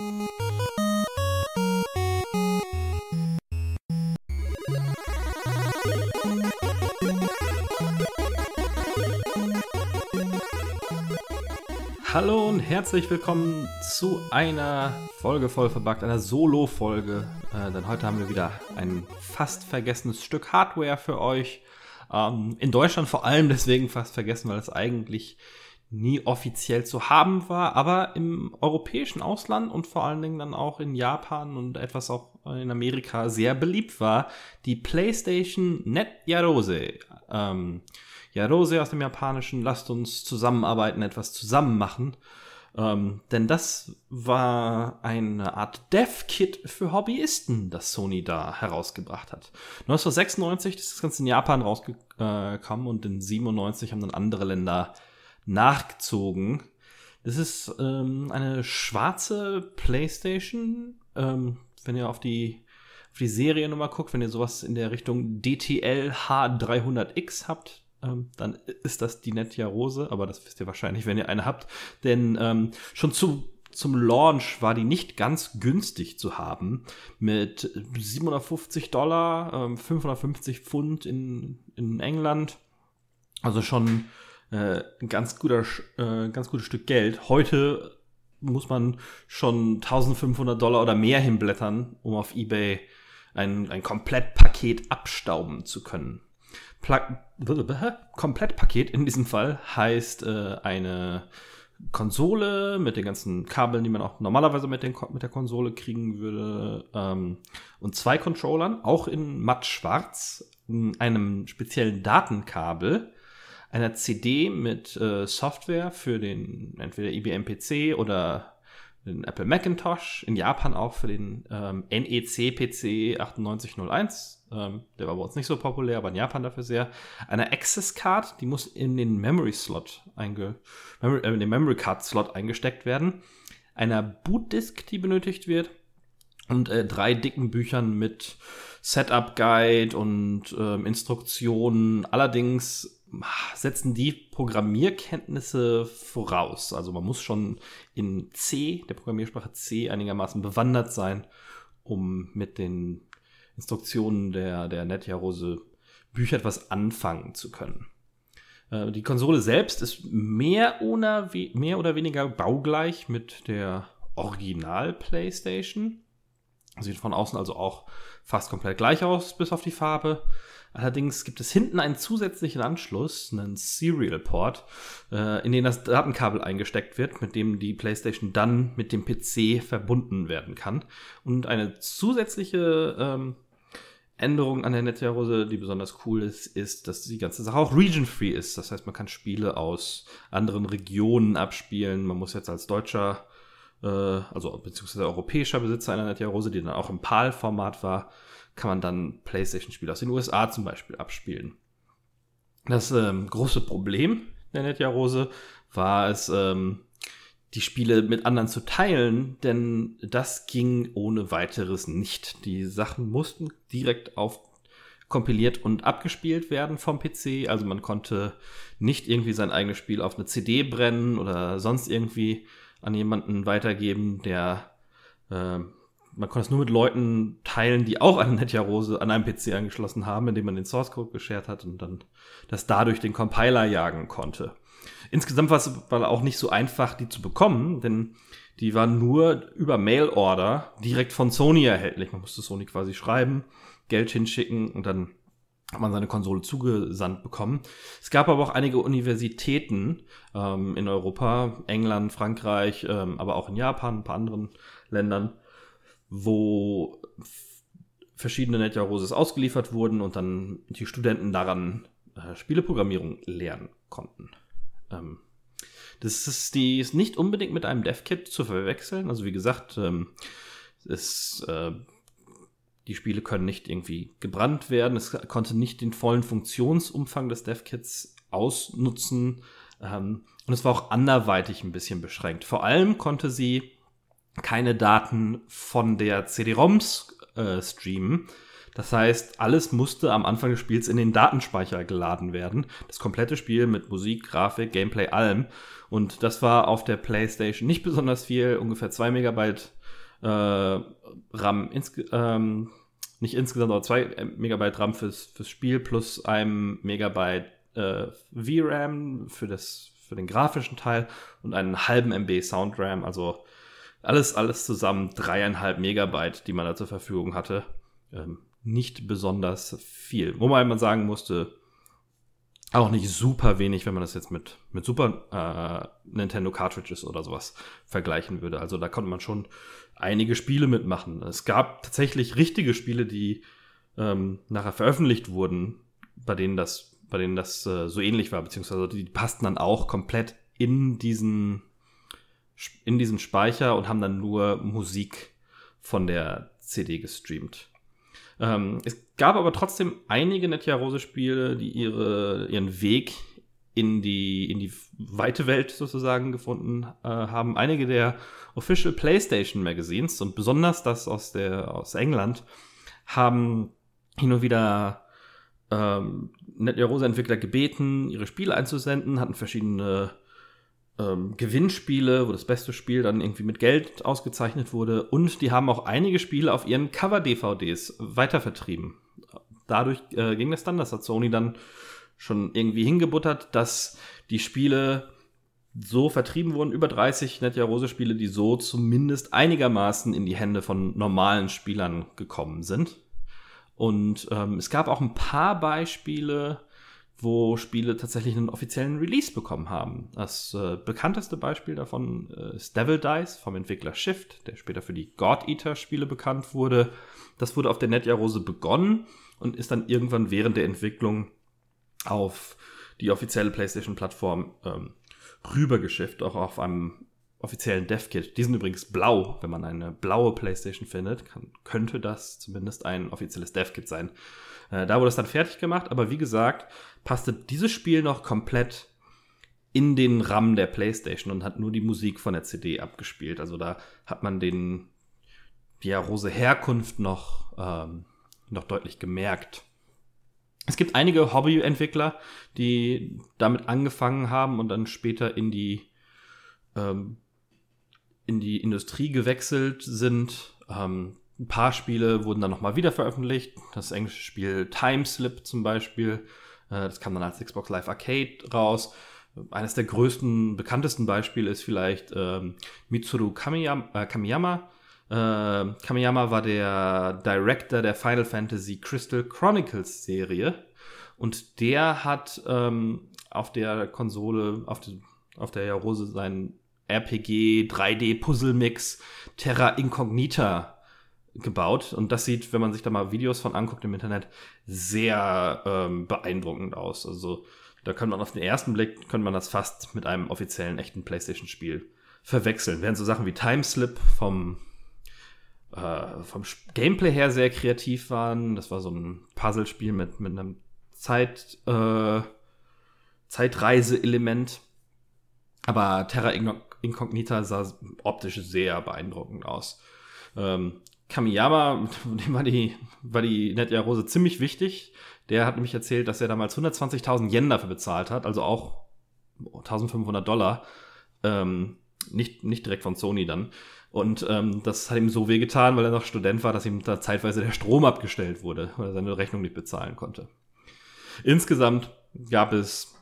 Hallo und herzlich willkommen zu einer Folge voll verbuggt, einer Solo-Folge. Äh, denn heute haben wir wieder ein fast vergessenes Stück Hardware für euch. Ähm, in Deutschland vor allem deswegen fast vergessen, weil es eigentlich nie offiziell zu haben war, aber im europäischen Ausland und vor allen Dingen dann auch in Japan und etwas auch in Amerika sehr beliebt war, die PlayStation Net Yarose. Ähm, Yarose aus dem Japanischen, lasst uns zusammenarbeiten, etwas zusammen machen. Ähm, denn das war eine Art Dev-Kit für Hobbyisten, das Sony da herausgebracht hat. 1996 ist das Ganze in Japan rausgekommen und in 97 haben dann andere Länder nachgezogen. Das ist ähm, eine schwarze PlayStation. Ähm, wenn ihr auf die, auf die Seriennummer guckt, wenn ihr sowas in der Richtung DTL H300X habt, ähm, dann ist das die Netja Rose, aber das wisst ihr wahrscheinlich, wenn ihr eine habt. Denn ähm, schon zu, zum Launch war die nicht ganz günstig zu haben. Mit 750 Dollar, ähm, 550 Pfund in, in England. Also schon äh, ein ganz, guter, äh, ganz gutes Stück Geld. Heute muss man schon 1500 Dollar oder mehr hinblättern, um auf eBay ein, ein Komplettpaket abstauben zu können. Pla Komplettpaket in diesem Fall heißt äh, eine Konsole mit den ganzen Kabeln, die man auch normalerweise mit, den, mit der Konsole kriegen würde, ähm, und zwei Controllern, auch in matt schwarz, einem speziellen Datenkabel, einer CD mit äh, Software für den entweder IBM PC oder den Apple Macintosh, in Japan auch für den ähm, NEC PC 9801. Ähm, der war bei uns nicht so populär, aber in Japan dafür sehr. Eine Access Card, die muss in den Memory Slot einge Memory, äh, den Memory Card Slot eingesteckt werden. Einer Boot Disk, die benötigt wird. Und äh, drei dicken Büchern mit Setup Guide und ähm, Instruktionen. Allerdings setzen die Programmierkenntnisse voraus. Also man muss schon in C, der Programmiersprache C, einigermaßen bewandert sein, um mit den Instruktionen der, der Netjarose Bücher etwas anfangen zu können. Äh, die Konsole selbst ist mehr oder, mehr oder weniger baugleich mit der Original PlayStation. Sieht von außen also auch fast komplett gleich aus, bis auf die Farbe. Allerdings gibt es hinten einen zusätzlichen Anschluss, einen Serial Port, äh, in den das Datenkabel eingesteckt wird, mit dem die PlayStation dann mit dem PC verbunden werden kann. Und eine zusätzliche ähm, Änderung an der Netzwerkrose, die besonders cool ist, ist, dass die ganze Sache auch region-free ist. Das heißt, man kann Spiele aus anderen Regionen abspielen. Man muss jetzt als Deutscher, äh, also beziehungsweise europäischer Besitzer einer Netzwerkrose, die dann auch im PAL-Format war, kann man dann PlayStation-Spiele aus den USA zum Beispiel abspielen. Das ähm, große Problem der Netja Rose war es, ähm, die Spiele mit anderen zu teilen, denn das ging ohne weiteres nicht. Die Sachen mussten direkt auf kompiliert und abgespielt werden vom PC. Also man konnte nicht irgendwie sein eigenes Spiel auf eine CD brennen oder sonst irgendwie an jemanden weitergeben, der äh, man konnte es nur mit Leuten teilen, die auch eine Netja Rose an einem PC angeschlossen haben, indem man den Source Code geshared hat und dann das dadurch den Compiler jagen konnte. Insgesamt war es auch nicht so einfach, die zu bekommen, denn die waren nur über Mail-Order direkt von Sony erhältlich. Man musste Sony quasi schreiben, Geld hinschicken und dann hat man seine Konsole zugesandt bekommen. Es gab aber auch einige Universitäten ähm, in Europa, England, Frankreich, ähm, aber auch in Japan, ein paar anderen Ländern, wo verschiedene Netja Roses ausgeliefert wurden und dann die Studenten daran äh, Spieleprogrammierung lernen konnten. Ähm, das ist, die ist nicht unbedingt mit einem Dev-Kit zu verwechseln. Also wie gesagt, ähm, es, äh, die Spiele können nicht irgendwie gebrannt werden. Es konnte nicht den vollen Funktionsumfang des Dev-Kits ausnutzen. Ähm, und es war auch anderweitig ein bisschen beschränkt. Vor allem konnte sie keine Daten von der CD-ROMs äh, streamen. Das heißt, alles musste am Anfang des Spiels in den Datenspeicher geladen werden. Das komplette Spiel mit Musik, Grafik, Gameplay, allem. Und das war auf der PlayStation nicht besonders viel, ungefähr 2 Megabyte äh, RAM, insge ähm, nicht insgesamt, aber 2 Megabyte RAM fürs, fürs Spiel plus einem Megabyte äh, VRAM für, das, für den grafischen Teil und einen halben MB SoundRAM, also alles, alles zusammen dreieinhalb Megabyte, die man da zur Verfügung hatte. Ähm, nicht besonders viel. Wobei man sagen musste, auch nicht super wenig, wenn man das jetzt mit, mit Super äh, Nintendo Cartridges oder sowas vergleichen würde. Also da konnte man schon einige Spiele mitmachen. Es gab tatsächlich richtige Spiele, die ähm, nachher veröffentlicht wurden, bei denen das, bei denen das äh, so ähnlich war, beziehungsweise die passten dann auch komplett in diesen, in diesen Speicher und haben dann nur Musik von der CD gestreamt. Ähm, es gab aber trotzdem einige Netja Rose-Spiele, die ihre, ihren Weg in die, in die weite Welt sozusagen gefunden äh, haben. Einige der Official PlayStation Magazines und besonders das aus, der, aus England haben hin und wieder ähm, Netja Rose-Entwickler gebeten, ihre Spiele einzusenden, hatten verschiedene ähm, Gewinnspiele, wo das beste Spiel dann irgendwie mit Geld ausgezeichnet wurde. Und die haben auch einige Spiele auf ihren Cover-DVDs weitervertrieben. Dadurch äh, ging es dann, das hat Sony dann schon irgendwie hingebuttert, dass die Spiele so vertrieben wurden, über 30 Netja Rose Spiele, die so zumindest einigermaßen in die Hände von normalen Spielern gekommen sind. Und ähm, es gab auch ein paar Beispiele, wo Spiele tatsächlich einen offiziellen Release bekommen haben. Das äh, bekannteste Beispiel davon äh, ist Devil Dice vom Entwickler Shift, der später für die God Eater Spiele bekannt wurde. Das wurde auf der Netja Rose begonnen und ist dann irgendwann während der Entwicklung auf die offizielle PlayStation-Plattform ähm, rübergeschifft, auch auf einem offiziellen Dev-Kit. Die sind übrigens blau. Wenn man eine blaue PlayStation findet, kann, könnte das zumindest ein offizielles Dev-Kit sein. Äh, da wurde es dann fertig gemacht, aber wie gesagt, passte dieses Spiel noch komplett in den RAM der PlayStation und hat nur die Musik von der CD abgespielt. Also da hat man den die Rose Herkunft noch, ähm, noch deutlich gemerkt. Es gibt einige Hobbyentwickler, die damit angefangen haben und dann später in die ähm, in die Industrie gewechselt sind. Ähm, ein paar Spiele wurden dann nochmal wieder veröffentlicht. Das englische Spiel Timeslip zum Beispiel. Äh, das kam dann als Xbox Live Arcade raus. Eines der größten, bekanntesten Beispiele ist vielleicht ähm, Mitsuru Kamiyama. Äh, Kamiyama. Äh, Kamiyama war der Director der Final Fantasy Crystal Chronicles Serie. Und der hat ähm, auf der Konsole, auf, die, auf der Rose seinen RPG 3D Puzzle Mix Terra Incognita gebaut. Und das sieht, wenn man sich da mal Videos von anguckt im Internet, sehr ähm, beeindruckend aus. Also da kann man auf den ersten Blick, könnte man das fast mit einem offiziellen echten PlayStation-Spiel verwechseln. Während so Sachen wie Timeslip vom, äh, vom Gameplay her sehr kreativ waren. Das war so ein Puzzlespiel mit, mit einem Zeit, äh, Zeitreise-Element. Aber Terra Incognita sah optisch sehr beeindruckend aus. Ähm, Kamiyama, dem war die, war die Netja Rose ziemlich wichtig. Der hat nämlich erzählt, dass er damals 120.000 Yen dafür bezahlt hat, also auch 1500 Dollar. Ähm, nicht, nicht direkt von Sony dann. Und ähm, das hat ihm so wehgetan, weil er noch Student war, dass ihm da zeitweise der Strom abgestellt wurde, weil er seine Rechnung nicht bezahlen konnte. Insgesamt gab es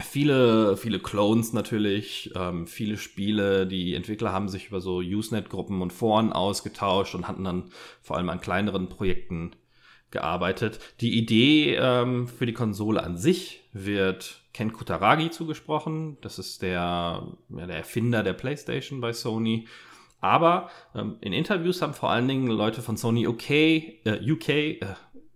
viele, viele Clones natürlich, ähm, viele Spiele. Die Entwickler haben sich über so Usenet-Gruppen und Foren ausgetauscht und hatten dann vor allem an kleineren Projekten gearbeitet. Die Idee ähm, für die Konsole an sich wird Ken Kutaragi zugesprochen. Das ist der, ja, der Erfinder der PlayStation bei Sony. Aber ähm, in Interviews haben vor allen Dingen Leute von Sony UK, äh, UK äh,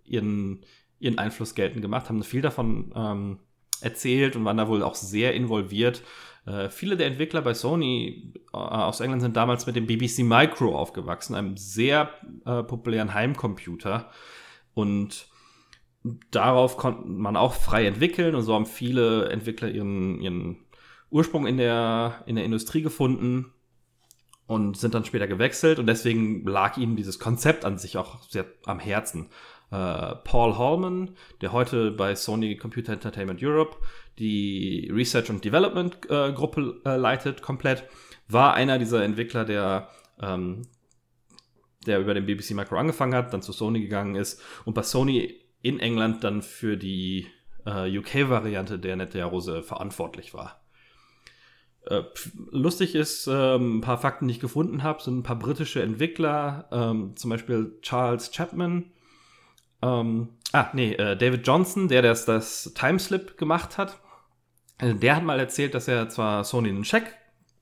ihren, ihren Einfluss geltend gemacht, haben viel davon ähm, erzählt und waren da wohl auch sehr involviert. Äh, viele der Entwickler bei Sony äh, aus England sind damals mit dem BBC Micro aufgewachsen, einem sehr äh, populären Heimcomputer. Und darauf konnte man auch frei entwickeln und so haben viele Entwickler ihren, ihren Ursprung in der, in der Industrie gefunden und sind dann später gewechselt und deswegen lag ihnen dieses Konzept an sich auch sehr am Herzen. Äh, Paul Hallman, der heute bei Sony Computer Entertainment Europe die Research und Development äh, Gruppe äh, leitet, komplett, war einer dieser Entwickler, der ähm, der über den BBC Micro angefangen hat, dann zu Sony gegangen ist und bei Sony in England dann für die äh, UK-Variante der Nette Rose verantwortlich war. Äh, lustig ist, ähm, ein paar Fakten, die ich gefunden habe, sind ein paar britische Entwickler, ähm, zum Beispiel Charles Chapman. Ähm, ah, nee, äh, David Johnson, der das, das Timeslip gemacht hat. Äh, der hat mal erzählt, dass er zwar Sony einen Scheck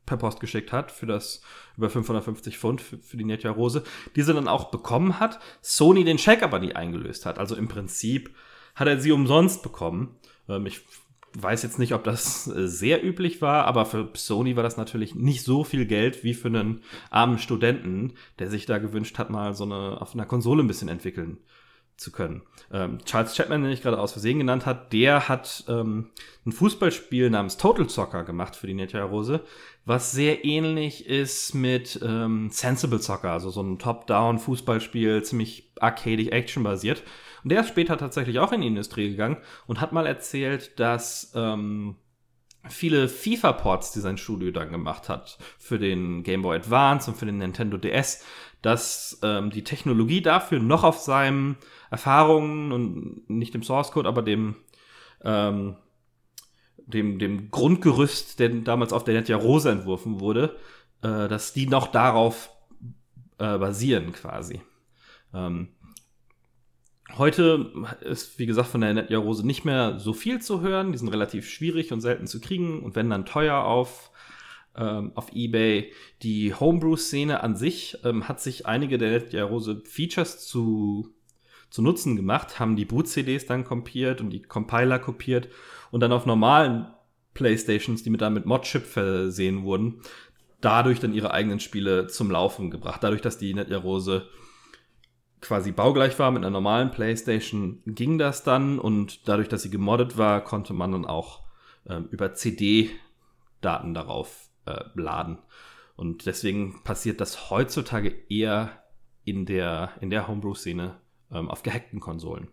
per Post geschickt hat für das über 550 Pfund für, für die Netja Rose, diese dann auch bekommen hat, Sony den Scheck aber nie eingelöst hat. Also im Prinzip hat er sie umsonst bekommen. Ähm, ich weiß jetzt nicht, ob das äh, sehr üblich war, aber für Sony war das natürlich nicht so viel Geld wie für einen armen Studenten, der sich da gewünscht hat, mal so eine auf einer Konsole ein bisschen entwickeln zu können. Ähm, Charles Chapman, den ich gerade aus Versehen genannt hat, der hat ähm, ein Fußballspiel namens Total Soccer gemacht für die Netja Rose, was sehr ähnlich ist mit ähm, Sensible Soccer, also so ein Top-Down-Fußballspiel, ziemlich arcadig, action-basiert. Und der ist später tatsächlich auch in die Industrie gegangen und hat mal erzählt, dass ähm, viele FIFA-Ports, die sein Studio dann gemacht hat, für den Game Boy Advance und für den Nintendo DS, dass ähm, die Technologie dafür noch auf seinem Erfahrungen und nicht dem Source Code, aber dem, ähm, dem, dem Grundgerüst, der damals auf der Netja Rose entworfen wurde, äh, dass die noch darauf äh, basieren quasi. Ähm, Heute ist, wie gesagt, von der Netja Rose nicht mehr so viel zu hören. Die sind relativ schwierig und selten zu kriegen und wenn dann teuer auf, ähm, auf Ebay. Die Homebrew-Szene an sich ähm, hat sich einige der Rose Features zu, zu Nutzen gemacht, haben die Boot-CDs dann kopiert und die Compiler kopiert und dann auf normalen Playstations, die mit damit Mod-Chip versehen wurden, dadurch dann ihre eigenen Spiele zum Laufen gebracht. Dadurch, dass die Netja Rose quasi baugleich war mit einer normalen PlayStation, ging das dann und dadurch, dass sie gemoddet war, konnte man dann auch ähm, über CD-Daten darauf äh, laden. Und deswegen passiert das heutzutage eher in der, in der Homebrew-Szene ähm, auf gehackten Konsolen.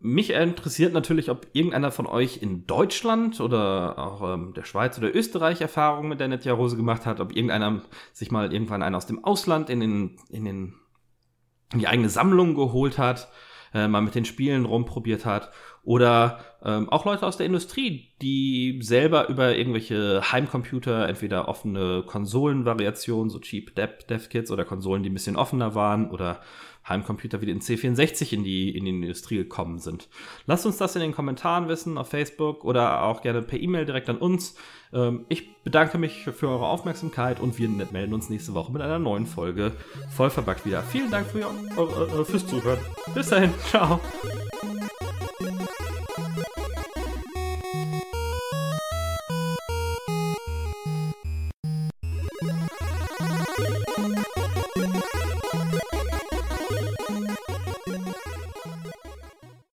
Mich interessiert natürlich, ob irgendeiner von euch in Deutschland oder auch ähm, der Schweiz oder Österreich Erfahrungen mit der Netja Rose gemacht hat, ob irgendeiner sich mal irgendwann einen aus dem Ausland in den, in den die eigene Sammlung geholt hat, äh, mal mit den Spielen rumprobiert hat. Oder ähm, auch Leute aus der Industrie, die selber über irgendwelche Heimcomputer, entweder offene Konsolenvariationen, so Cheap Dev, Dev Kits oder Konsolen, die ein bisschen offener waren oder Heimcomputer wie den C64 in die, in die Industrie gekommen sind. Lasst uns das in den Kommentaren wissen, auf Facebook oder auch gerne per E-Mail direkt an uns. Ähm, ich bedanke mich für eure Aufmerksamkeit und wir melden uns nächste Woche mit einer neuen Folge voll verbuggt wieder. Vielen Dank für, äh, fürs Zuhören. Bis dahin, ciao.